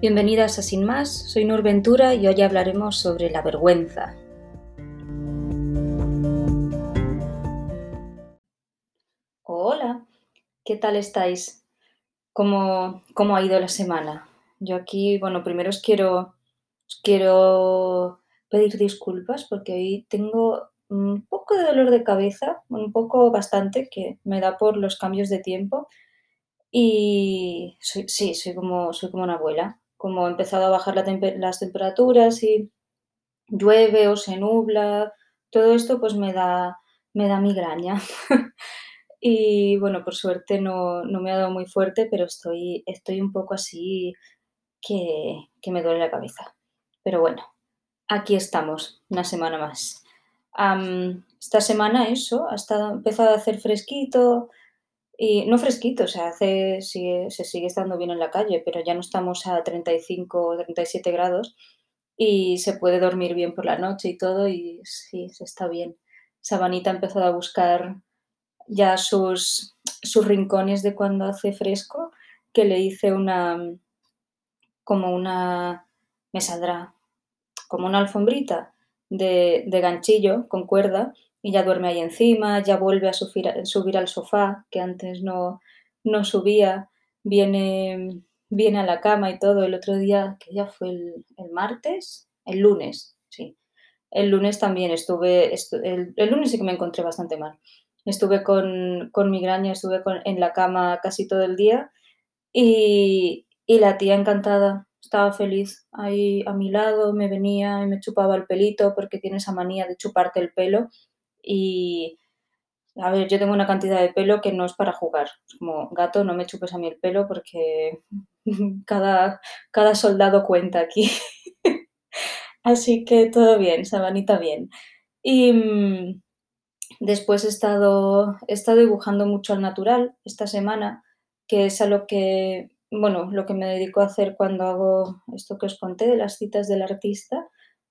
Bienvenidas a Sin Más, soy Nur Ventura y hoy hablaremos sobre la vergüenza. Hola, ¿qué tal estáis? ¿Cómo, cómo ha ido la semana? Yo aquí, bueno, primero os quiero, quiero pedir disculpas porque hoy tengo un poco de dolor de cabeza, un poco bastante, que me da por los cambios de tiempo. Y sí, soy como, soy como una abuela como ha empezado a bajar las temperaturas y llueve o se nubla, todo esto pues me da, me da migraña. y bueno, por suerte no, me ha dado muy fuerte, pero estoy, estoy un poco así que, me duele la cabeza. Pero bueno, aquí estamos, una semana más. esta semana eso, ha estado, empezado a hacer fresquito, y no fresquito, o sea, hace, se sigue estando bien en la calle, pero ya no estamos a 35 o 37 grados y se puede dormir bien por la noche y todo y sí, se está bien. Sabanita ha empezado a buscar ya sus, sus rincones de cuando hace fresco, que le hice una, como una, me saldrá, como una alfombrita de, de ganchillo con cuerda y ya duerme ahí encima, ya vuelve a subir, al sofá, que antes no, no subía, viene, viene a la cama y todo. El otro día, que ya fue el, martes, el lunes, sí. El lunes también estuve, el, lunes sí que me encontré bastante mal. Estuve con, con migraña, estuve en la cama casi todo el día y, y la tía encantada, estaba feliz ahí a mi lado, me venía y me chupaba el pelito porque tiene esa manía de chuparte el pelo y, a ver, yo tengo una cantidad de pelo que no es para jugar. como, gato, no me chupes a mí el pelo porque cada, cada soldado cuenta aquí. Así que todo bien, Sabanita bien. Y mm, después he estado, he estado dibujando mucho al natural esta semana, que es a lo que, bueno, lo que me dedico a hacer cuando hago esto que os conté de las citas del artista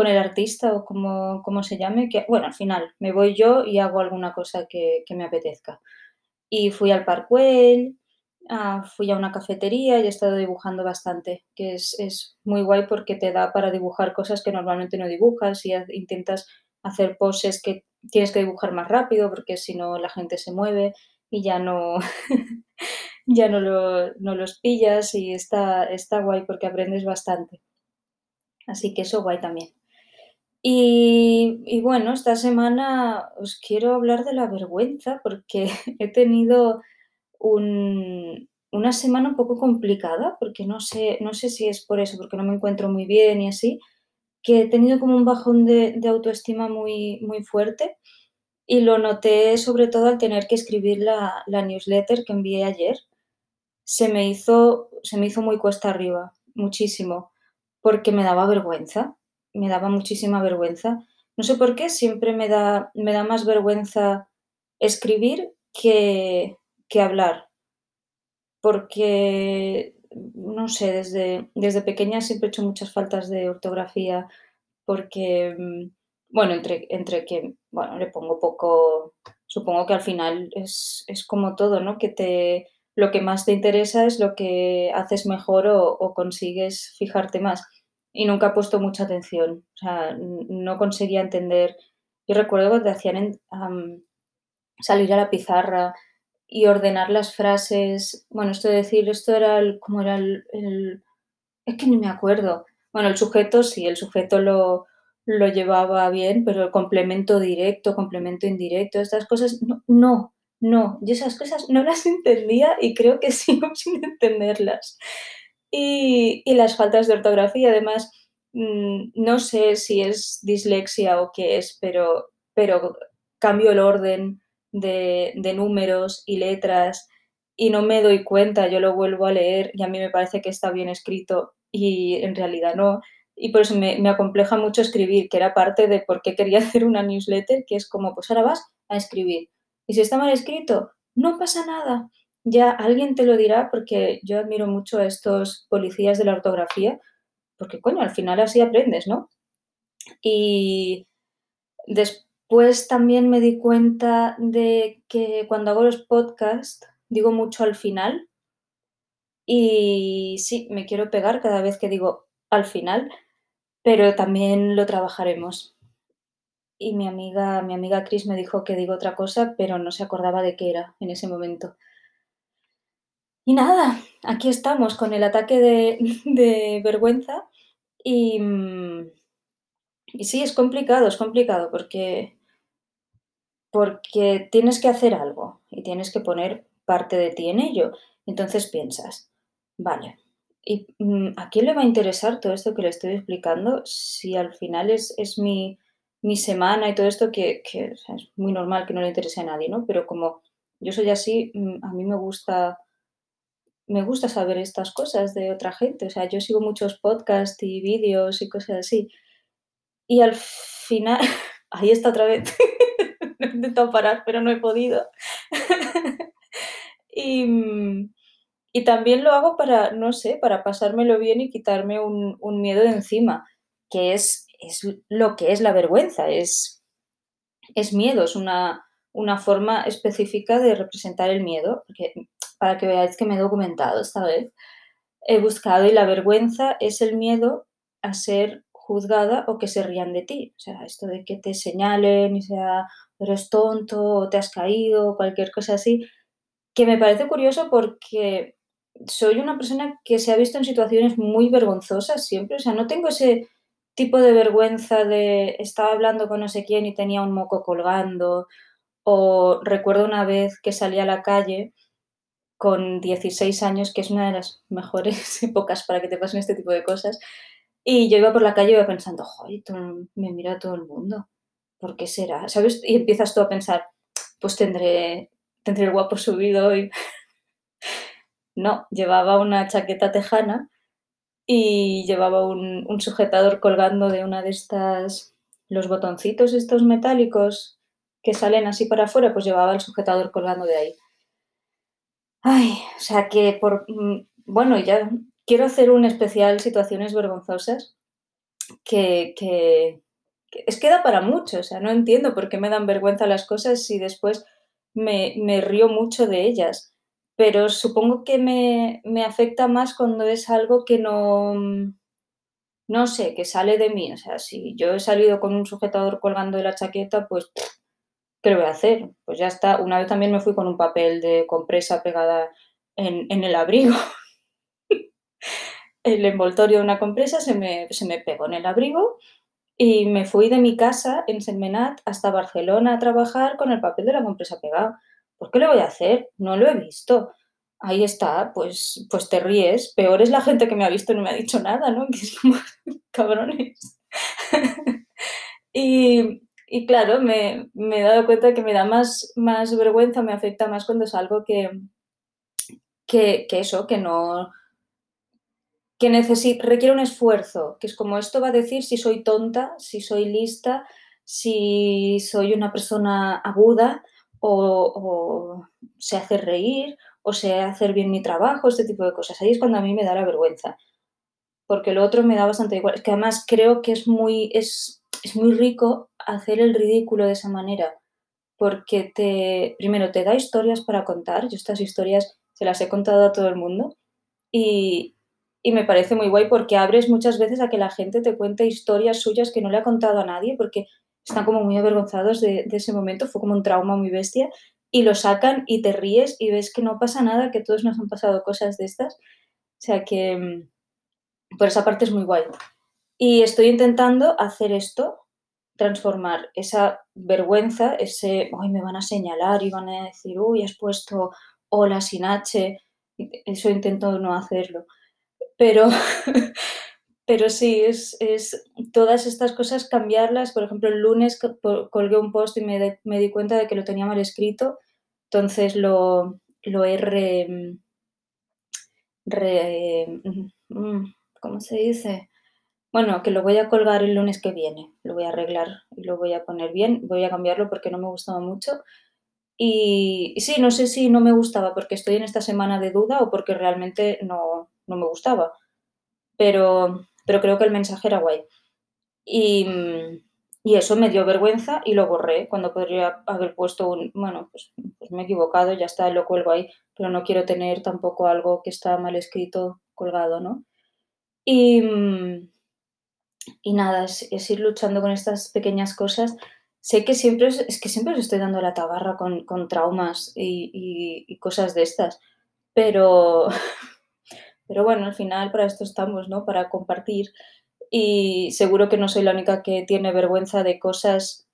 con el artista o como, se llame, que bueno, al final me voy yo y hago alguna cosa que, me apetezca. Y fui al Parkwell, ah, fui a una cafetería y he estado dibujando bastante, que es, muy guay porque te da para dibujar cosas que normalmente no dibujas y intentas hacer poses que tienes que dibujar más rápido porque si no la gente se mueve y ya no, ya no, no los pillas y está, está guay porque aprendes bastante. Así que eso guay también. Y, bueno, esta semana os quiero hablar de la vergüenza porque he tenido una semana un poco complicada, porque no sé, no sé si es por eso, porque no me encuentro muy bien y así, que he tenido como un bajón de, autoestima muy, muy fuerte y lo noté sobre todo al tener que escribir la, la newsletter que envié ayer. Se me, hizo, se me hizo muy cuesta arriba, muchísimo, porque me daba vergüenza me daba muchísima vergüenza. No sé por qué, siempre me da, me da más vergüenza escribir que, que hablar. Porque, no sé, desde, desde pequeña siempre he hecho muchas faltas de ortografía porque, mm, bueno, entre, entre que, bueno, le pongo poco, supongo que al final es, como todo, ¿no? Que te, lo que más te interesa es lo que haces mejor o, o consigues fijarte más y nunca he puesto mucha atención. O sea, no conseguía entender. Yo recuerdo cuando hacían salir a la pizarra y ordenar las frases. Bueno, esto de decir, esto era el, como era el, Es que ni me acuerdo. Bueno, el sujeto sí, el sujeto lo, lo llevaba bien, pero el complemento directo, complemento indirecto, estas cosas, no, no, no. Yo esas cosas no las entendía y creo que sigo sin entenderlas. Y, las faltas de ortografía, además, mm, no sé si es dislexia o qué es, pero, pero cambio el orden de, números y letras y no me doy cuenta, yo lo vuelvo a leer y a mí me parece que está bien escrito y en realidad no. Y por eso me, me acompleja mucho escribir, que era parte de por qué quería hacer una newsletter, que es como, pues ahora vas a escribir. Y si está mal escrito, no pasa nada. Ya alguien te lo dirá porque yo admiro mucho a estos policías de la ortografía, porque coño, al final así aprendes, ¿no? Y después también me di cuenta de que cuando hago los podcasts digo mucho al final Y sí, me quiero pegar cada vez que digo al final, pero también lo trabajaremos. Y mi amiga, mi amiga Chris me dijo que digo otra cosa, pero no se acordaba de qué era en ese momento. Y nada, aquí estamos con el ataque de, vergüenza y, sí, es complicado, es complicado porque, porque tienes que hacer algo y tienes que poner parte de ti en ello. Entonces piensas, vale, ¿y mm, a quién le va a interesar todo esto que le estoy explicando si al final es, es mi, mi semana y todo esto que, es muy normal que no le interese a nadie, ¿no? Pero como yo soy así, mm, a mí me gusta me gusta saber estas cosas de otra gente. O sea, yo sigo muchos podcasts y vídeos y cosas así. Y al final, ahí está otra vez. he intentado parar, pero no he podido. y, también lo hago para, no sé, para pasármelo bien y quitarme un, un miedo de encima, que es, es, lo que es la vergüenza, es, es miedo, es una, una forma específica de representar el miedo, porque para que veáis que me he documentado esta vez, he buscado y la vergüenza es el miedo a ser juzgada o que se rían de ti. O sea, esto de que te señalen y sea, eres tonto o te has caído o cualquier cosa así, que me parece curioso porque soy una persona que se ha visto en situaciones muy vergonzosas siempre. O sea, no tengo ese tipo de vergüenza de estaba hablando con no sé quién y tenía un moco colgando. Recuerdo una vez que salí a la calle con 16 años, que es una de las mejores épocas para que te pasen este tipo de cosas. Y yo iba por la calle y iba pensando, joder, me mira todo el mundo. ¿Por qué será? ¿Sabes? Y empiezas tú a pensar, pues tendré, tendré el guapo subido hoy. no, llevaba una chaqueta tejana y llevaba un, un, sujetador colgando de una de estas, los botoncitos estos metálicos que salen así para afuera, pues llevaba el sujetador colgando de ahí. Ay, o sea que por, mm, bueno, ya quiero hacer un especial situaciones vergonzosas que, que, es que da para mucho, o sea, no entiendo por qué me dan vergüenza las cosas si después me, me río mucho de ellas, pero supongo que me, me, afecta más cuando es algo que no, no sé, que sale de mí, o sea, si yo he salido con un sujetador colgando de la chaqueta, pues ¿qué le voy a hacer? Pues ya está. Una vez también me fui con un papel de compresa pegada en, en el abrigo. el envoltorio de una compresa se me, se me, pegó en el abrigo y me fui de mi casa en Senmenat hasta Barcelona a trabajar con el papel de la compresa pegado. ¿Por qué le voy a hacer? No lo he visto. Ahí está, pues, pues te ríes. Peor es la gente que me ha visto y no me ha dicho nada, ¿no? Que es como cabrones. y, y claro, me, he dado cuenta que me da más, más vergüenza, me afecta más cuando es algo que, que, que eso, que no, que requiere un esfuerzo, que es como esto va a decir si soy tonta, si soy lista, si soy una persona aguda o, o sé hacer reír o sé hacer bien mi trabajo, este tipo de cosas. Ahí es cuando a mí me da la vergüenza, porque lo otro me da bastante igual. Es que además creo que es muy, es, es muy rico hacer el ridículo de esa manera, porque te, primero, te da historias para contar. Yo estas historias se las he contado a todo el mundo y, y me parece muy guay porque abres muchas veces a que la gente te cuente historias suyas que no le ha contado a nadie porque están como muy avergonzados de, ese momento, fue como un trauma muy bestia y lo sacan y te ríes y ves que no pasa nada, que todos nos han pasado cosas de estas. O sea que mm, por esa parte es muy guay. Y estoy intentando hacer esto, transformar esa vergüenza, ese, hoy me van a señalar y van a decir, uy, has puesto hola sin H, eso intento no hacerlo. Pero, pero sí, es, es, todas estas cosas cambiarlas. Por ejemplo, el lunes colgué un post y me, me di cuenta de que lo tenía mal escrito, entonces lo, lo he re, re, mm, ¿cómo se dice? Bueno, que lo voy a colgar el lunes que viene, lo voy a arreglar y lo voy a poner bien, voy a cambiarlo porque no me gustaba mucho. Y, sí, no sé si no me gustaba porque estoy en esta semana de duda o porque realmente no, no me gustaba, pero, pero creo que el mensaje era guay. Y, y eso me dio vergüenza y lo borré cuando podría haber puesto un, bueno, pues, pues me he equivocado, ya está, lo cuelgo ahí, pero no quiero tener tampoco algo que está mal escrito colgado, ¿no? Y, y nada, es, ir luchando con estas pequeñas cosas. Sé que siempre es, que siempre os estoy dando la tabarra con, traumas y, y, cosas de estas, pero, pero bueno, al final para esto estamos, ¿no? Para compartir y seguro que no soy la única que tiene vergüenza de cosas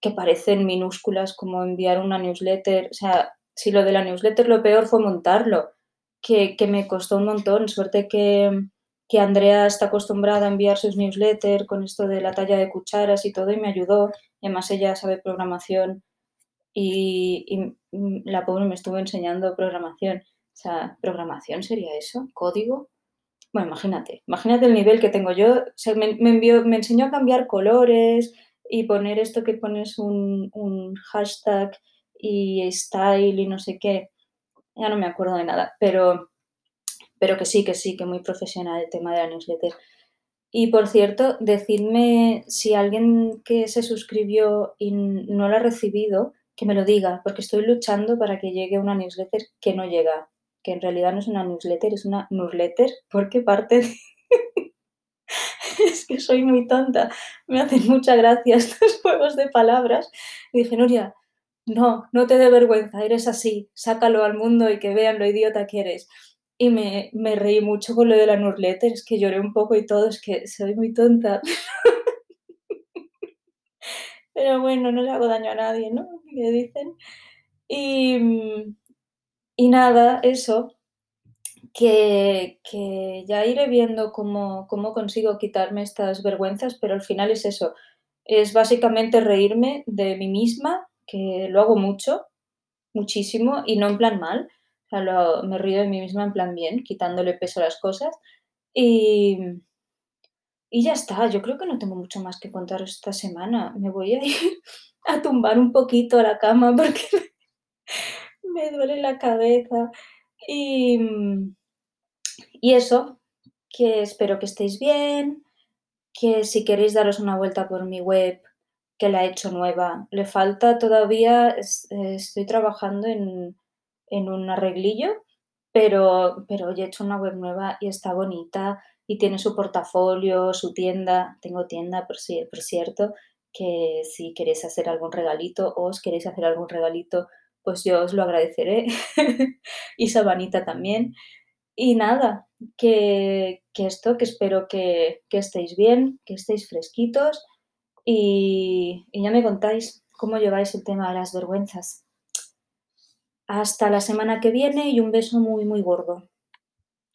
que parecen minúsculas como enviar una newsletter. O sea, si lo de la newsletter lo peor fue montarlo, que, me costó un montón. Suerte que, que, Andrea está acostumbrada a enviar sus newsletters con esto de la talla de cucharas y todo y me ayudó. Además ella sabe programación y, y la pobre me estuvo enseñando programación. O sea, ¿programación sería eso? ¿Código? Bueno, imagínate, imagínate el nivel que tengo yo. me, me enseñó a cambiar colores y poner esto que pones un, hashtag y style y no sé qué. Ya no me acuerdo de nada, pero, pero que sí, que sí, que muy profesional el tema de la newsletter. Y por cierto, decidme si alguien que se suscribió y no lo ha recibido, que me lo diga, porque estoy luchando para que llegue una newsletter que no llega que en realidad no es una newsletter, es una newsletter, porque parte de... es que soy muy tonta, me hacen mucha gracia estos juegos de palabras. Y dije, Nuria, no, no te dé vergüenza, eres así, sácalo al mundo y que vean lo idiota que eres. Y me, reí mucho con lo de la newsletter, es que lloré un poco y todo, es que soy muy tonta. Pero bueno, no le hago daño a nadie, ¿no? ¿Qué dicen? Y, y nada, eso, que, ya iré viendo cómo, consigo quitarme estas vergüenzas, pero al final es eso, es básicamente reírme de mí misma, que lo hago mucho, muchísimo, y no en plan mal, me río de mí misma en plan bien, quitándole peso a las cosas. Y, y ya está, yo creo que no tengo mucho más que contar esta semana. Me voy a ir a tumbar un poquito a la cama porque me duele la cabeza. Y, y eso, que espero que estéis bien, que si queréis daros una vuelta por mi web, que la he hecho nueva, le falta todavía, estoy trabajando en, un arreglillo, pero, pero ya he hecho una web nueva y está bonita y tiene su portafolio, su tienda, tengo tienda por, por cierto, que si queréis hacer algún regalito o os queréis hacer algún regalito pues yo os lo agradeceré. y Sabanita también. Y nada, que, esto, que espero que, estéis bien, que estéis fresquitos y, y ya me contáis cómo lleváis el tema de las vergüenzas. Hasta la semana que viene y un beso muy, muy gordo.